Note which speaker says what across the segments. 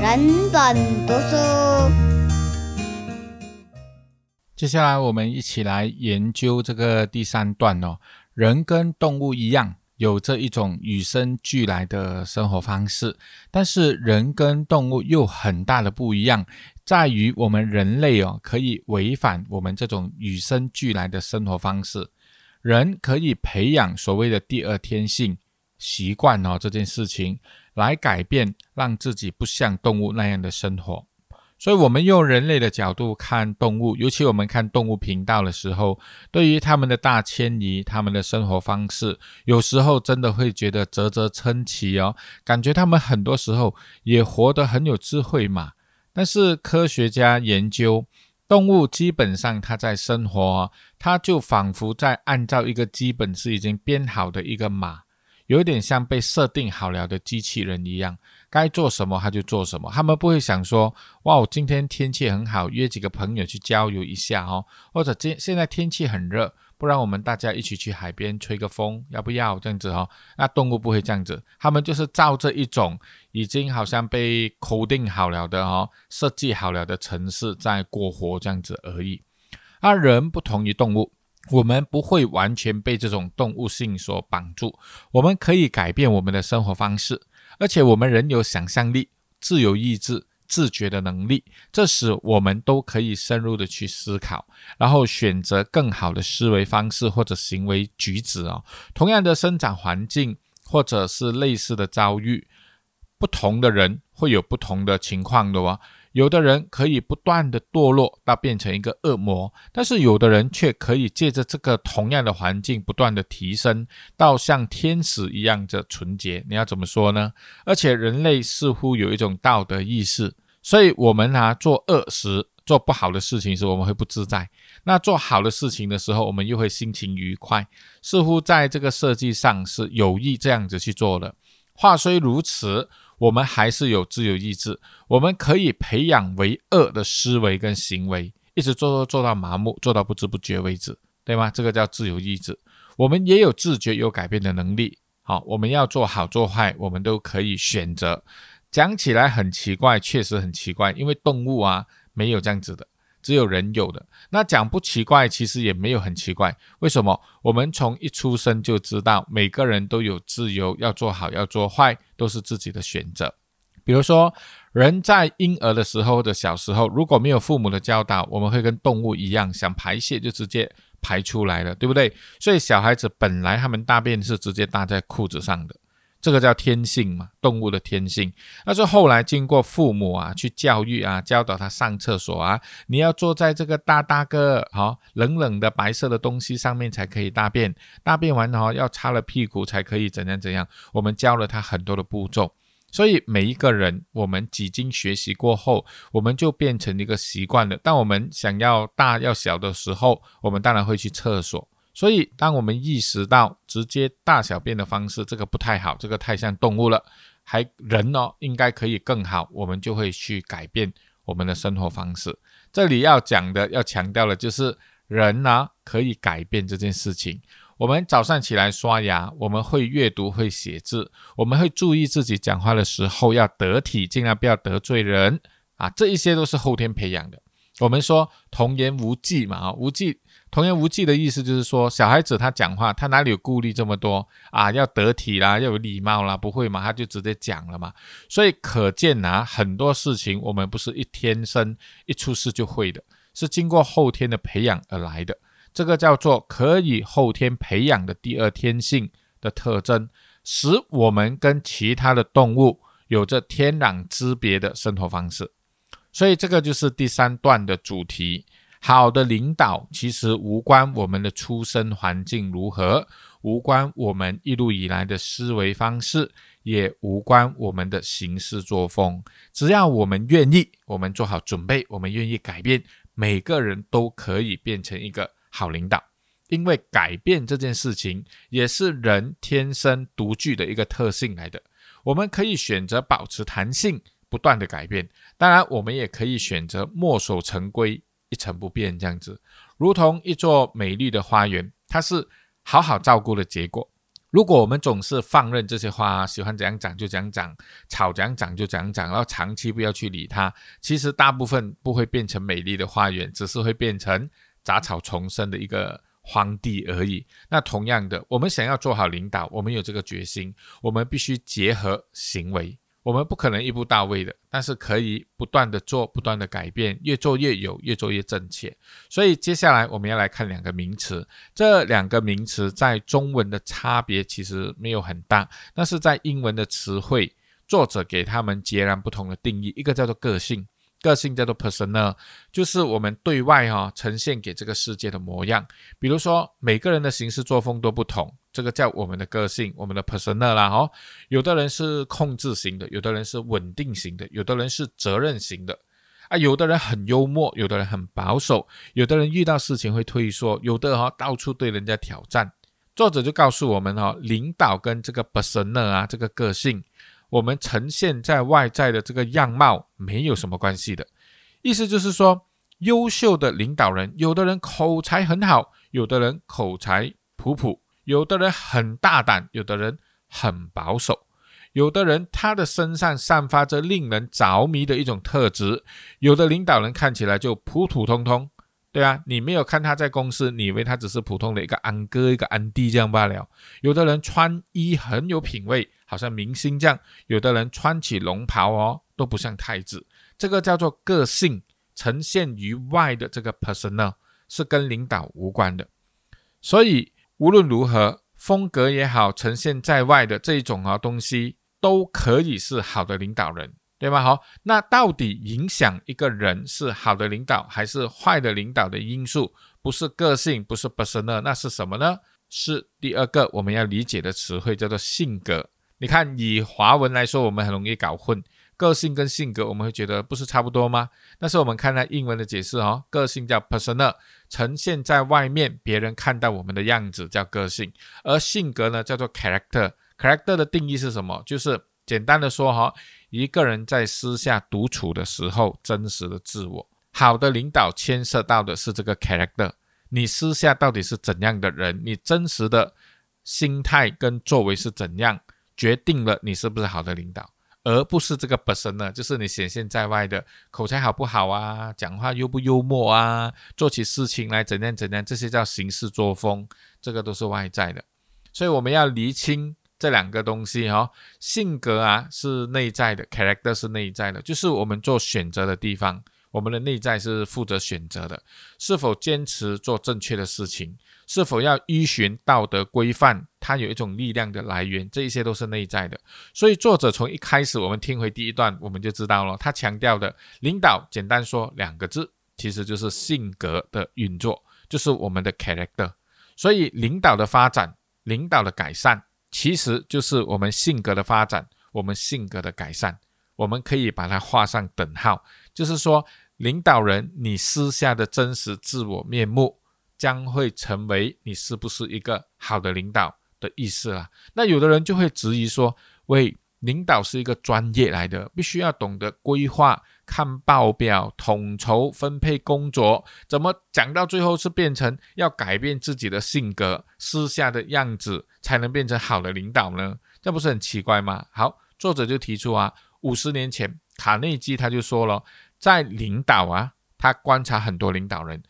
Speaker 1: 人本读书。
Speaker 2: 接下来，我们一起来研究这个第三段哦。人跟动物一样，有着一种与生俱来的生活方式，但是人跟动物又很大的不一样，在于我们人类哦，可以违反我们这种与生俱来的生活方式。人可以培养所谓的第二天性习惯哦，这件事情来改变，让自己不像动物那样的生活。所以，我们用人类的角度看动物，尤其我们看动物频道的时候，对于他们的大迁移、他们的生活方式，有时候真的会觉得啧啧称奇哦，感觉他们很多时候也活得很有智慧嘛。但是科学家研究动物，基本上它在生活，它就仿佛在按照一个基本是已经编好的一个码，有点像被设定好了的机器人一样。该做什么他就做什么，他们不会想说，哇，我今天天气很好，约几个朋友去郊游一下哦，或者今现在天气很热，不然我们大家一起去海边吹个风，要不要这样子哦？那动物不会这样子，他们就是照这一种已经好像被扣定好了的哦，设计好了的城市在过活这样子而已。而人不同于动物，我们不会完全被这种动物性所绑住，我们可以改变我们的生活方式。而且我们人有想象力、自由意志、自觉的能力，这使我们都可以深入的去思考，然后选择更好的思维方式或者行为举止哦。同样的生长环境或者是类似的遭遇，不同的人会有不同的情况的哦。有的人可以不断的堕落到变成一个恶魔，但是有的人却可以借着这个同样的环境不断的提升到像天使一样的纯洁。你要怎么说呢？而且人类似乎有一种道德意识，所以我们啊做恶时做不好的事情时我们会不自在，那做好的事情的时候我们又会心情愉快，似乎在这个设计上是有意这样子去做的。话虽如此。我们还是有自由意志，我们可以培养为恶的思维跟行为，一直做做做到麻木，做到不知不觉为止，对吗？这个叫自由意志。我们也有自觉、有改变的能力。好，我们要做好做坏，我们都可以选择。讲起来很奇怪，确实很奇怪，因为动物啊没有这样子的。只有人有的，那讲不奇怪，其实也没有很奇怪。为什么？我们从一出生就知道，每个人都有自由，要做好，要做坏，都是自己的选择。比如说，人在婴儿的时候的小时候，如果没有父母的教导，我们会跟动物一样，想排泄就直接排出来了，对不对？所以小孩子本来他们大便是直接搭在裤子上的。这个叫天性嘛，动物的天性。但是后来经过父母啊去教育啊，教导他上厕所啊，你要坐在这个大大个好冷冷的白色的东西上面才可以大便，大便完哈要擦了屁股才可以怎样怎样。我们教了他很多的步骤，所以每一个人我们几经学习过后，我们就变成一个习惯了。当我们想要大要小的时候，我们当然会去厕所。所以，当我们意识到直接大小便的方式这个不太好，这个太像动物了，还人哦应该可以更好，我们就会去改变我们的生活方式。这里要讲的、要强调的就是人呢可以改变这件事情。我们早上起来刷牙，我们会阅读、会写字，我们会注意自己讲话的时候要得体，尽量不要得罪人啊，这一些都是后天培养的。我们说童言无忌嘛，啊，无忌。童言无忌的意思就是说，小孩子他讲话，他哪里有顾虑这么多啊？要得体啦，要有礼貌啦，不会嘛？他就直接讲了嘛。所以可见啊，很多事情我们不是一天生一出世就会的，是经过后天的培养而来的。这个叫做可以后天培养的第二天性的特征，使我们跟其他的动物有着天壤之别的生活方式。所以这个就是第三段的主题。好的领导其实无关我们的出生环境如何，无关我们一路以来的思维方式，也无关我们的行事作风。只要我们愿意，我们做好准备，我们愿意改变，每个人都可以变成一个好领导。因为改变这件事情也是人天生独具的一个特性来的。我们可以选择保持弹性，不断的改变；当然，我们也可以选择墨守成规。一成不变这样子，如同一座美丽的花园，它是好好照顾的结果。如果我们总是放任这些花喜欢怎样长就怎样长，草怎样长就怎样长，然后长期不要去理它，其实大部分不会变成美丽的花园，只是会变成杂草丛生的一个荒地而已。那同样的，我们想要做好领导，我们有这个决心，我们必须结合行为。我们不可能一步到位的，但是可以不断的做，不断的改变，越做越有，越做越正确。所以接下来我们要来看两个名词，这两个名词在中文的差别其实没有很大，但是在英文的词汇，作者给他们截然不同的定义，一个叫做个性。个性叫做 personal，就是我们对外哈呈现给这个世界的模样。比如说，每个人的行事作风都不同，这个叫我们的个性，我们的 personal 啦哈。有的人是控制型的，有的人是稳定型的，有的人是责任型的啊。有的人很幽默，有的人很保守，有的人遇到事情会退缩，有的哈到处对人家挑战。作者就告诉我们哈，领导跟这个 personal 啊，这个个性。我们呈现在外在的这个样貌没有什么关系的，意思就是说，优秀的领导人，有的人口才很好，有的人口才普普，有的人很大胆，有的人很保守，有的人他的身上散发着令人着迷的一种特质，有的领导人看起来就普普通通。对啊，你没有看他在公司，你以为他只是普通的一个安哥、一个安弟这样罢了。有的人穿衣很有品味，好像明星这样；有的人穿起龙袍哦，都不像太子。这个叫做个性呈现于外的这个 persona，是跟领导无关的。所以无论如何，风格也好，呈现在外的这一种啊东西，都可以是好的领导人。对吧？好，那到底影响一个人是好的领导还是坏的领导的因素，不是个性，不是 personal，那是什么呢？是第二个我们要理解的词汇，叫做性格。你看，以华文来说，我们很容易搞混个性跟性格，我们会觉得不是差不多吗？但是我们看看英文的解释哦，个性叫 personal，呈现在外面，别人看到我们的样子叫个性，而性格呢叫做 character。character 的定义是什么？就是简单的说哈。一个人在私下独处的时候，真实的自我。好的领导牵涉到的是这个 character，你私下到底是怎样的人？你真实的心态跟作为是怎样，决定了你是不是好的领导，而不是这个本身呢？就是你显现在外的口才好不好啊，讲话幽不幽默啊，做起事情来怎样怎样，这些叫行事作风，这个都是外在的。所以我们要厘清。这两个东西哈，性格啊是内在的，character 是内在的，就是我们做选择的地方，我们的内在是负责选择的，是否坚持做正确的事情，是否要依循道德规范，它有一种力量的来源，这一些都是内在的。所以作者从一开始，我们听回第一段，我们就知道了，他强调的领导，简单说两个字，其实就是性格的运作，就是我们的 character。所以领导的发展，领导的改善。其实就是我们性格的发展，我们性格的改善，我们可以把它画上等号。就是说，领导人你私下的真实自我面目，将会成为你是不是一个好的领导的意思啦。那有的人就会质疑说：，喂，领导是一个专业来的，必须要懂得规划。看报表、统筹分配工作，怎么讲到最后是变成要改变自己的性格、私下的样子，才能变成好的领导呢？这不是很奇怪吗？好，作者就提出啊，五十年前卡内基他就说了，在领导啊，他观察很多领导人，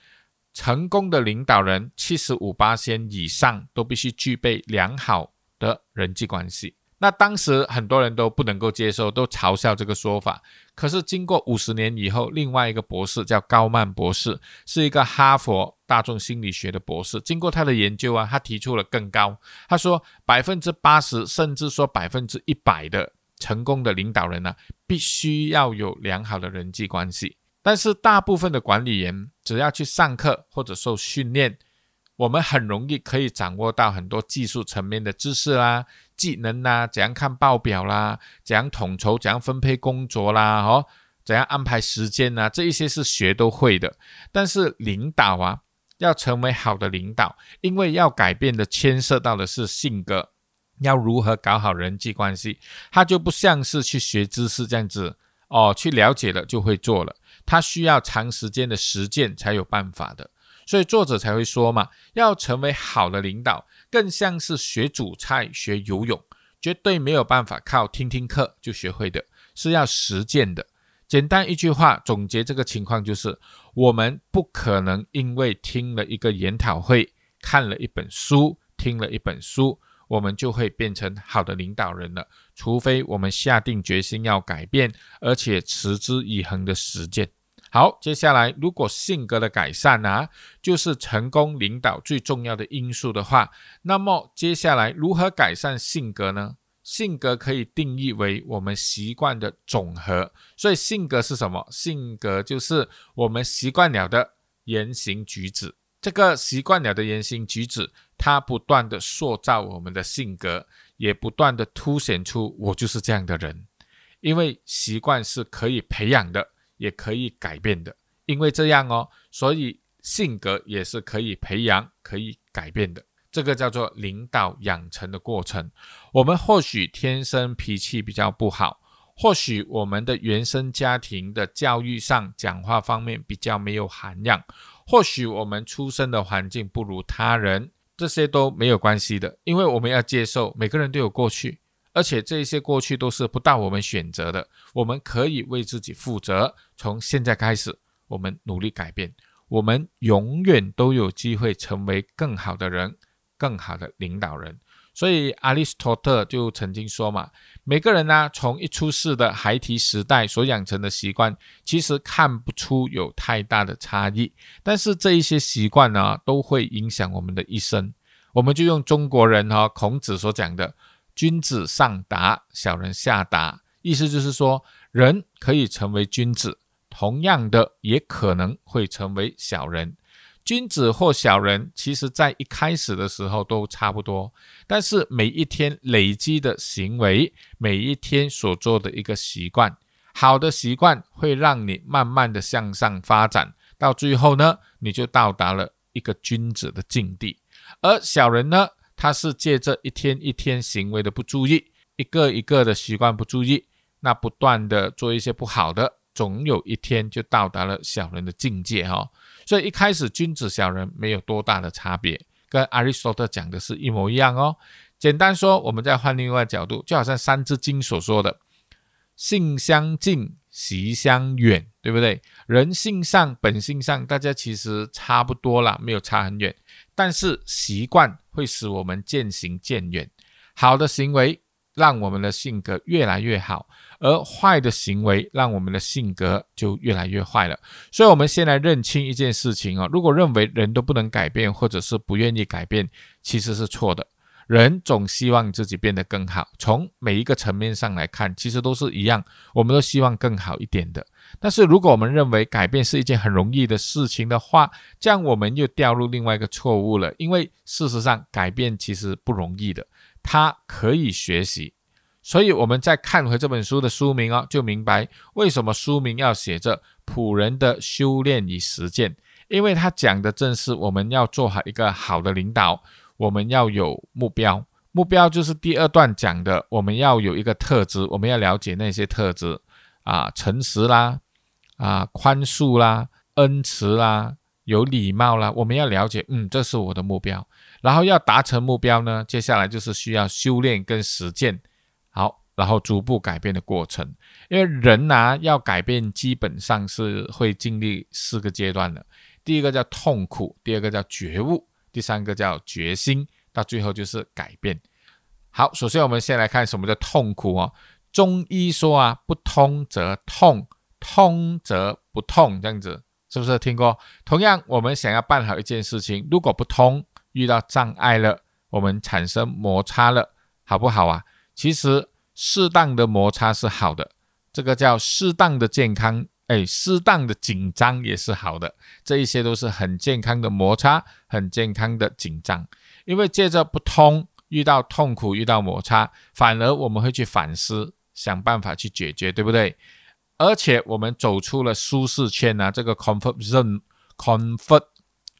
Speaker 2: 成功的领导人七十五八仙以上都必须具备良好的人际关系。那当时很多人都不能够接受，都嘲笑这个说法。可是经过五十年以后，另外一个博士叫高曼博士，是一个哈佛大众心理学的博士。经过他的研究啊，他提出了更高。他说，百分之八十甚至说百分之一百的成功的领导人呢，必须要有良好的人际关系。但是大部分的管理员只要去上课或者受训练。我们很容易可以掌握到很多技术层面的知识啦、技能啦，怎样看报表啦，怎样统筹、怎样分配工作啦，哦，怎样安排时间呐，这一些是学都会的。但是领导啊，要成为好的领导，因为要改变的牵涉到的是性格，要如何搞好人际关系，他就不像是去学知识这样子哦，去了解了就会做了，他需要长时间的实践才有办法的。所以作者才会说嘛，要成为好的领导，更像是学煮菜、学游泳，绝对没有办法靠听听课就学会的，是要实践的。简单一句话总结这个情况就是：我们不可能因为听了一个研讨会、看了一本书、听了一本书，我们就会变成好的领导人了。除非我们下定决心要改变，而且持之以恒的实践。好，接下来如果性格的改善啊，就是成功领导最重要的因素的话，那么接下来如何改善性格呢？性格可以定义为我们习惯的总和，所以性格是什么？性格就是我们习惯了的言行举止。这个习惯了的言行举止，它不断的塑造我们的性格，也不断的凸显出我就是这样的人。因为习惯是可以培养的，也可以改变的。因为这样哦，所以性格也是可以培养、可以改变的。这个叫做领导养成的过程。我们或许天生脾气比较不好，或许我们的原生家庭的教育上讲话方面比较没有涵养，或许我们出生的环境不如他人，这些都没有关系的，因为我们要接受每个人都有过去，而且这些过去都是不到我们选择的，我们可以为自己负责。从现在开始，我们努力改变，我们永远都有机会成为更好的人。更好的领导人，所以亚里士多德就曾经说嘛，每个人呢，从一出世的孩提时代所养成的习惯，其实看不出有太大的差异，但是这一些习惯呢，都会影响我们的一生。我们就用中国人哈孔子所讲的“君子上达，小人下达”，意思就是说，人可以成为君子，同样的，也可能会成为小人。君子或小人，其实在一开始的时候都差不多，但是每一天累积的行为，每一天所做的一个习惯，好的习惯会让你慢慢的向上发展，到最后呢，你就到达了一个君子的境地。而小人呢，他是借着一天一天行为的不注意，一个一个的习惯不注意，那不断的做一些不好的，总有一天就到达了小人的境界哈。所以一开始君子小人没有多大的差别，跟亚里士多德讲的是一模一样哦。简单说，我们再换另外角度，就好像《三字经》所说的“性相近，习相远”，对不对？人性上、本性上，大家其实差不多啦，没有差很远。但是习惯会使我们渐行渐远，好的行为让我们的性格越来越好。而坏的行为让我们的性格就越来越坏了，所以，我们先来认清一件事情啊。如果认为人都不能改变，或者是不愿意改变，其实是错的。人总希望自己变得更好，从每一个层面上来看，其实都是一样，我们都希望更好一点的。但是，如果我们认为改变是一件很容易的事情的话，这样我们又掉入另外一个错误了。因为事实上，改变其实不容易的，它可以学习。所以，我们再看回这本书的书名哦，就明白为什么书名要写着“仆人的修炼与实践”，因为他讲的正是我们要做好一个好的领导，我们要有目标。目标就是第二段讲的，我们要有一个特质，我们要了解那些特质啊，诚实啦，啊，宽恕啦，恩慈啦，有礼貌啦，我们要了解，嗯，这是我的目标。然后要达成目标呢，接下来就是需要修炼跟实践。好，然后逐步改变的过程，因为人呐要改变，基本上是会经历四个阶段的。第一个叫痛苦，第二个叫觉悟，第三个叫决心，到最后就是改变。好，首先我们先来看什么叫痛苦哦。中医说啊，不通则痛，通则不痛，这样子是不是听过？同样，我们想要办好一件事情，如果不通，遇到障碍了，我们产生摩擦了，好不好啊？其实适当的摩擦是好的，这个叫适当的健康。哎，适当的紧张也是好的，这一些都是很健康的摩擦，很健康的紧张。因为借着不通，遇到痛苦，遇到摩擦，反而我们会去反思，想办法去解决，对不对？而且我们走出了舒适圈啊，这个 comfort zone，comfort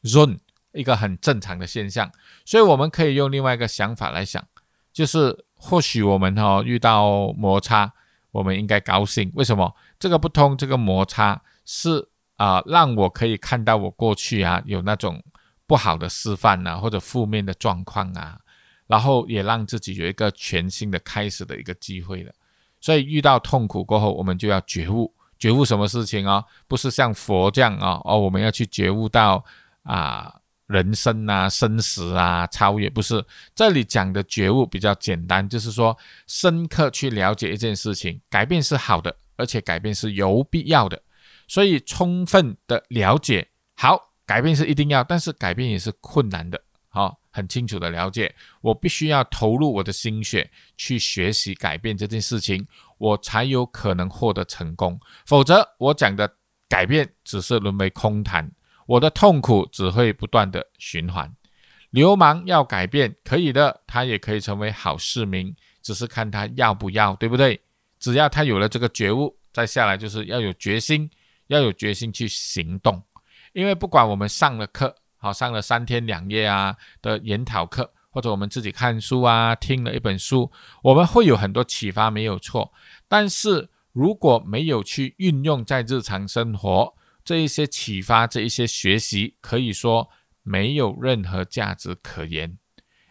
Speaker 2: zone 一个很正常的现象。所以我们可以用另外一个想法来想。就是或许我们哈遇到摩擦，我们应该高兴。为什么？这个不通，这个摩擦是啊，让我可以看到我过去啊有那种不好的示范呐，或者负面的状况啊，然后也让自己有一个全新的开始的一个机会了。所以遇到痛苦过后，我们就要觉悟，觉悟什么事情啊？不是像佛这样啊，哦，我们要去觉悟到啊人生啊生死啊超越，不是这里讲的觉悟比较简单，就是说深刻去了解一件事情，改变是好的，而且改变是有必要的。所以充分的了解，好，改变是一定要，但是改变也是困难的，好，很清楚的了解，我必须要投入我的心血去学习改变这件事情，我才有可能获得成功，否则我讲的改变只是沦为空谈，我的痛苦只会不断的循环。流氓要改变可以的，他也可以成为好市民，只是看他要不要，对不对？只要他有了这个觉悟，再下来就是要有决心。要有决心去行动，因为不管我们上了课，好上了三天两夜啊的研讨课，或者我们自己看书啊，听了一本书，我们会有很多启发，没有错。但是如果没有去运用在日常生活，这一些启发，这一些学习，可以说没有任何价值可言。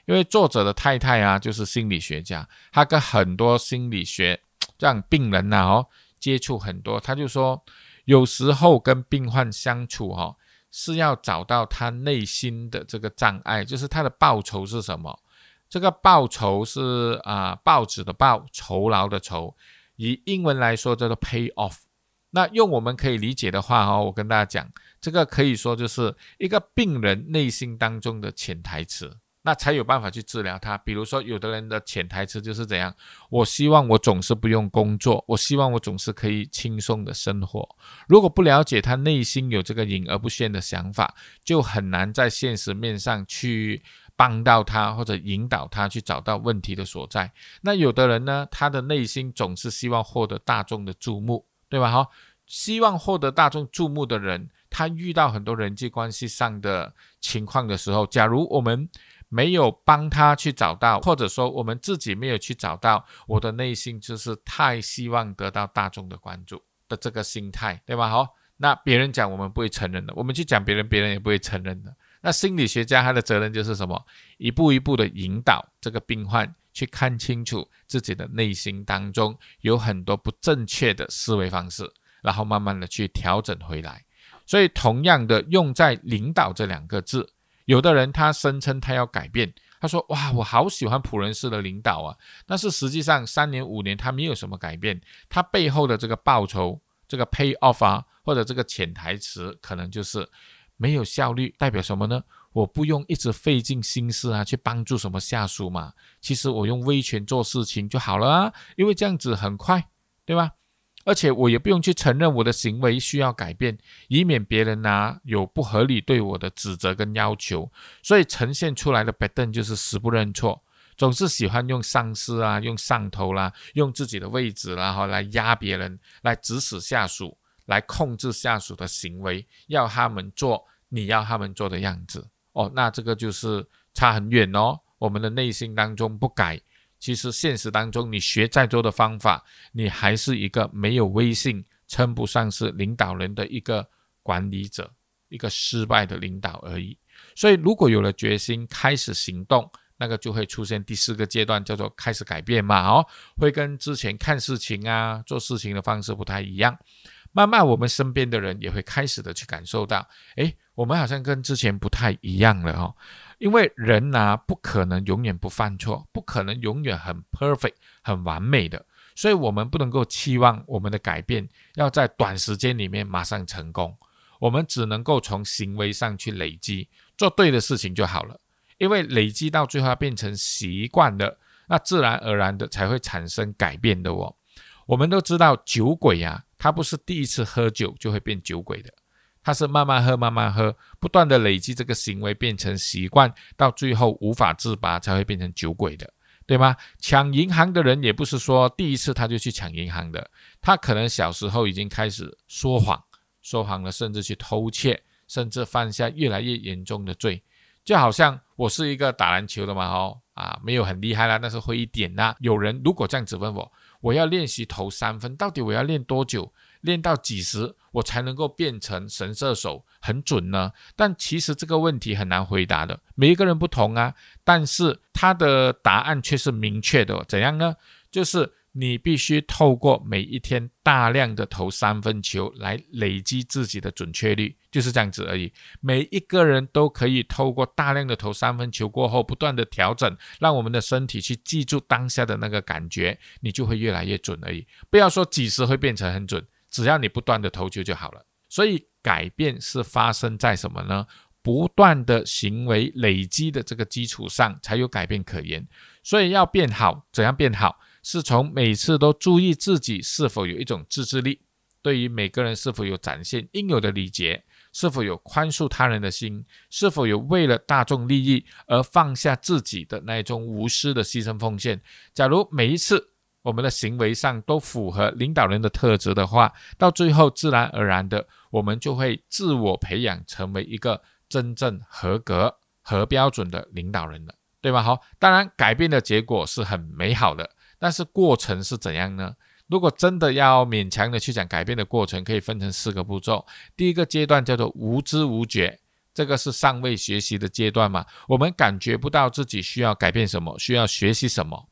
Speaker 2: 因为作者的太太啊，就是心理学家，他跟很多心理学让病人呐，哦，接触很多，他就说。有时候跟病患相处，哈，是要找到他内心的这个障碍，就是他的报酬是什么？这个报酬是啊，报纸的报，酬劳的酬，以英文来说叫做 pay off。那用我们可以理解的话，哈，我跟大家讲，这个可以说就是一个病人内心当中的潜台词。那才有办法去治疗他。比如说，有的人的潜台词就是怎样：我希望我总是不用工作，我希望我总是可以轻松的生活。如果不了解他内心有这个隐而不现的想法，就很难在现实面上去帮到他或者引导他去找到问题的所在。那有的人呢，他的内心总是希望获得大众的注目，对吧？哈，希望获得大众注目的人，他遇到很多人际关系上的情况的时候，假如我们没有帮他去找到，或者说我们自己没有去找到，我的内心就是太希望得到大众的关注的这个心态，对吧？好，那别人讲我们不会承认的，我们去讲别人，别人也不会承认的。那心理学家他的责任就是什么？一步一步的引导这个病患去看清楚自己的内心当中有很多不正确的思维方式，然后慢慢的去调整回来。所以，同样的用在领导这两个字。有的人他声称他要改变，他说：“哇，我好喜欢普人式的领导啊！”但是实际上三年五年他没有什么改变，他背后的这个报酬、这个 pay off 啊，或者这个潜台词，可能就是没有效率。代表什么呢？我不用一直费尽心思啊，去帮助什么下属嘛。其实我用威权做事情就好了啊，因为这样子很快，对吧？而且我也不用去承认我的行为需要改变，以免别人呢有不合理对我的指责跟要求。所以呈现出来的白邓就是死不认错，总是喜欢用上司啊、用上头啦、用自己的位置然后来压别人，来指使下属，来控制下属的行为，要他们做你要他们做的样子。哦，那这个就是差很远哦。我们的内心当中不改。其实现实当中，你学再多的方法，你还是一个没有威信、称不上是领导人的一个管理者，一个失败的领导而已。所以，如果有了决心，开始行动，那个就会出现第四个阶段，叫做开始改变嘛。哦，会跟之前看事情啊、做事情的方式不太一样。慢慢，我们身边的人也会开始的去感受到，哎，我们好像跟之前不太一样了哦。因为人呐，不可能永远不犯错，不可能永远很 perfect、很完美的，所以我们不能够期望我们的改变要在短时间里面马上成功。我们只能够从行为上去累积，做对的事情就好了。因为累积到最后变成习惯的，那自然而然的才会产生改变的哦。我们都知道酒鬼啊，他不是第一次喝酒就会变酒鬼的。他是慢慢喝，慢慢喝，不断的累积这个行为变成习惯，到最后无法自拔才会变成酒鬼的，对吗？抢银行的人也不是说第一次他就去抢银行的，他可能小时候已经开始说谎，说谎了，甚至去偷窃，甚至犯下越来越严重的罪。就好像我是一个打篮球的嘛，哦啊，没有很厉害啦，但是会一点啦。有人如果这样子问我，我要练习投三分，到底我要练多久？练到几时我才能够变成神射手很准呢？但其实这个问题很难回答的，每一个人不同啊。但是他的答案却是明确的，怎样呢？就是。你必须透过每一天大量的投三分球来累积自己的准确率，就是这样子而已。每一个人都可以透过大量的投三分球过后，不断的调整，让我们的身体去记住当下的那个感觉，你就会越来越准而已。不要说几时会变成很准，只要你不断的投球就好了。所以改变是发生在什么呢？不断的行为累积的这个基础上，才有改变可言。所以要变好，怎样变好？是从每次都注意自己是否有一种自制力，对于每个人是否有展现应有的礼节，是否有宽恕他人的心，是否有为了大众利益而放下自己的那一种无私的牺牲奉献。假如每一次我们的行为上都符合领导人的特质的话，到最后自然而然的，我们就会自我培养成为一个真正合格、合标准的领导人了，对吧？好，当然改变的结果是很美好的。但是过程是怎样呢？如果真的要勉强的去讲改变的过程，可以分成四个步骤。第一个阶段叫做无知无觉，这个是尚未学习的阶段嘛？我们感觉不到自己需要改变什么，需要学习什么。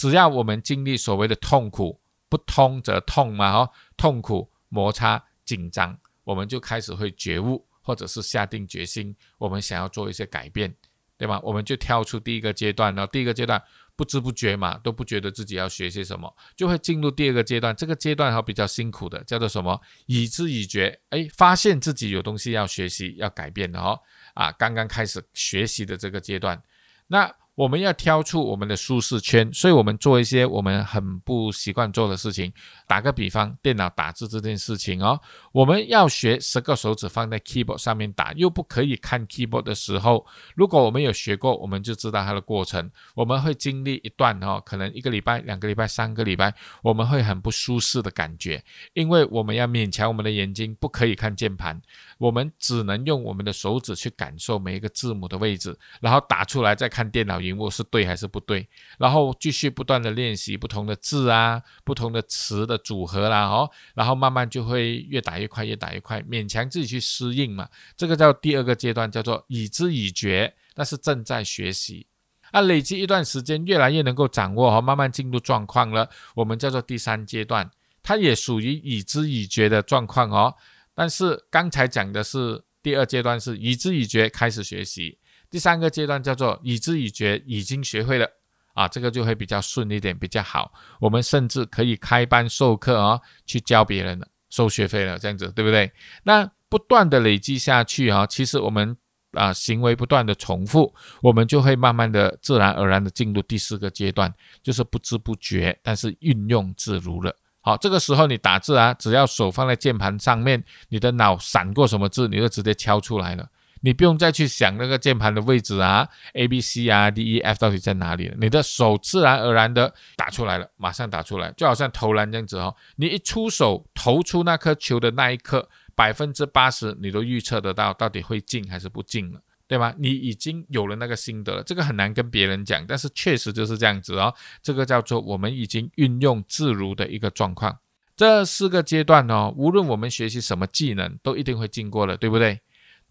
Speaker 2: 只要我们经历所谓的痛苦，不通则痛嘛，哈，痛苦、摩擦、紧张，我们就开始会觉悟，或者是下定决心，我们想要做一些改变，对吗？我们就跳出第一个阶段，然后第一个阶段。不知不觉嘛，都不觉得自己要学些什么，就会进入第二个阶段。这个阶段哈比较辛苦的，叫做什么？已知已觉，哎，发现自己有东西要学习、要改变的哈啊，刚刚开始学习的这个阶段，那。我们要挑出我们的舒适圈，所以我们做一些我们很不习惯做的事情。打个比方，电脑打字这件事情哦，我们要学十个手指放在 keyboard 上面打，又不可以看 keyboard 的时候，如果我们有学过，我们就知道它的过程。我们会经历一段哦，可能一个礼拜、两个礼拜、三个礼拜，我们会很不舒适的感觉，因为我们要勉强我们的眼睛不可以看键盘，我们只能用我们的手指去感受每一个字母的位置，然后打出来再看电脑。屏幕是对还是不对？然后继续不断的练习不同的字啊，不同的词的组合啦，哦，然后慢慢就会越打越快，越打越快，勉强自己去适应嘛。这个叫第二个阶段，叫做已知已觉，那是正在学习啊。累积一段时间，越来越能够掌握和慢慢进入状况了，我们叫做第三阶段，它也属于已知已觉的状况哦。但是刚才讲的是第二阶段，是已知已觉开始学习。第三个阶段叫做已知已觉，已经学会了啊，这个就会比较顺一点，比较好。我们甚至可以开班授课啊，去教别人了，收学费了，这样子对不对？那不断的累积下去啊，其实我们啊行为不断的重复，我们就会慢慢的自然而然的进入第四个阶段，就是不知不觉，但是运用自如了。好，这个时候你打字啊，只要手放在键盘上面，你的脑闪过什么字，你就直接敲出来了。你不用再去想那个键盘的位置啊，A B C 啊，D E F 到底在哪里了？你的手自然而然的打出来了，马上打出来，就好像投篮这样子哦。你一出手投出那颗球的那一刻，百分之八十你都预测得到到底会进还是不进了，对吗？你已经有了那个心得了，这个很难跟别人讲，但是确实就是这样子哦。这个叫做我们已经运用自如的一个状况。这四个阶段呢，无论我们学习什么技能，都一定会经过的，对不对？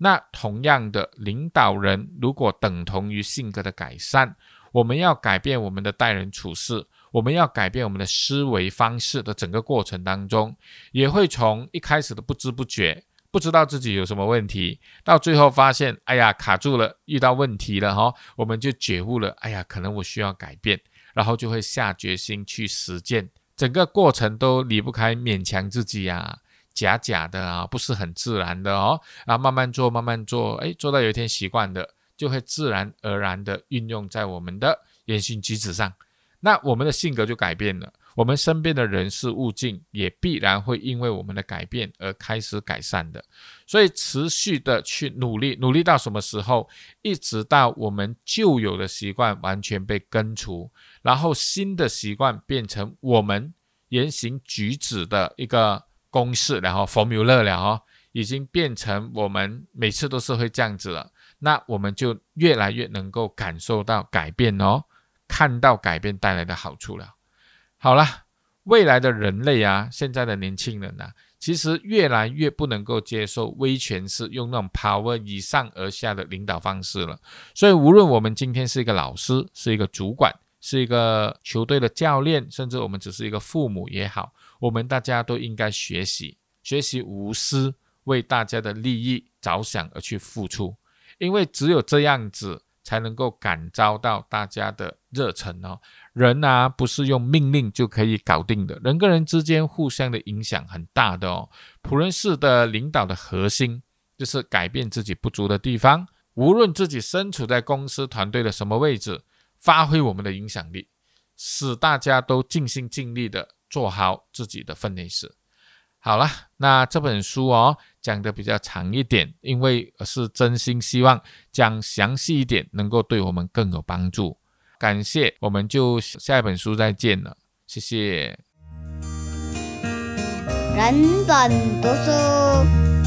Speaker 2: 那同样的，领导人如果等同于性格的改善，我们要改变我们的待人处事，我们要改变我们的思维方式的整个过程当中，也会从一开始的不知不觉，不知道自己有什么问题，到最后发现，哎呀，卡住了，遇到问题了哈，我们就觉悟了，哎呀，可能我需要改变，然后就会下决心去实践，整个过程都离不开勉强自己呀。假假的啊，不是很自然的哦。然后慢慢做，慢慢做，哎，做到有一天习惯的，就会自然而然的运用在我们的言行举止上。那我们的性格就改变了，我们身边的人事物境也必然会因为我们的改变而开始改善的。所以持续的去努力，努力到什么时候？一直到我们旧有的习惯完全被根除，然后新的习惯变成我们言行举止的一个。公式，然后 formula 了哦，已经变成我们每次都是会这样子了。那我们就越来越能够感受到改变哦，看到改变带来的好处了。好了，未来的人类啊，现在的年轻人啊，其实越来越不能够接受威权式用那种 power 以上而下的领导方式了。所以，无论我们今天是一个老师，是一个主管，是一个球队的教练，甚至我们只是一个父母也好，我们大家都应该学习，学习无私，为大家的利益着想而去付出，因为只有这样子。才能够感召到大家的热忱哦。人啊，不是用命令就可以搞定的，人跟人之间互相的影响很大的哦。普仁式的领导的核心就是改变自己不足的地方，无论自己身处在公司团队的什么位置，发挥我们的影响力，使大家都尽心尽力的做好自己的分内事。好了，那这本书哦讲的比较长一点，因为是真心希望讲详细一点，能够对我们更有帮助。感谢，我们就下一本书再见了，谢谢。
Speaker 1: 人本读书。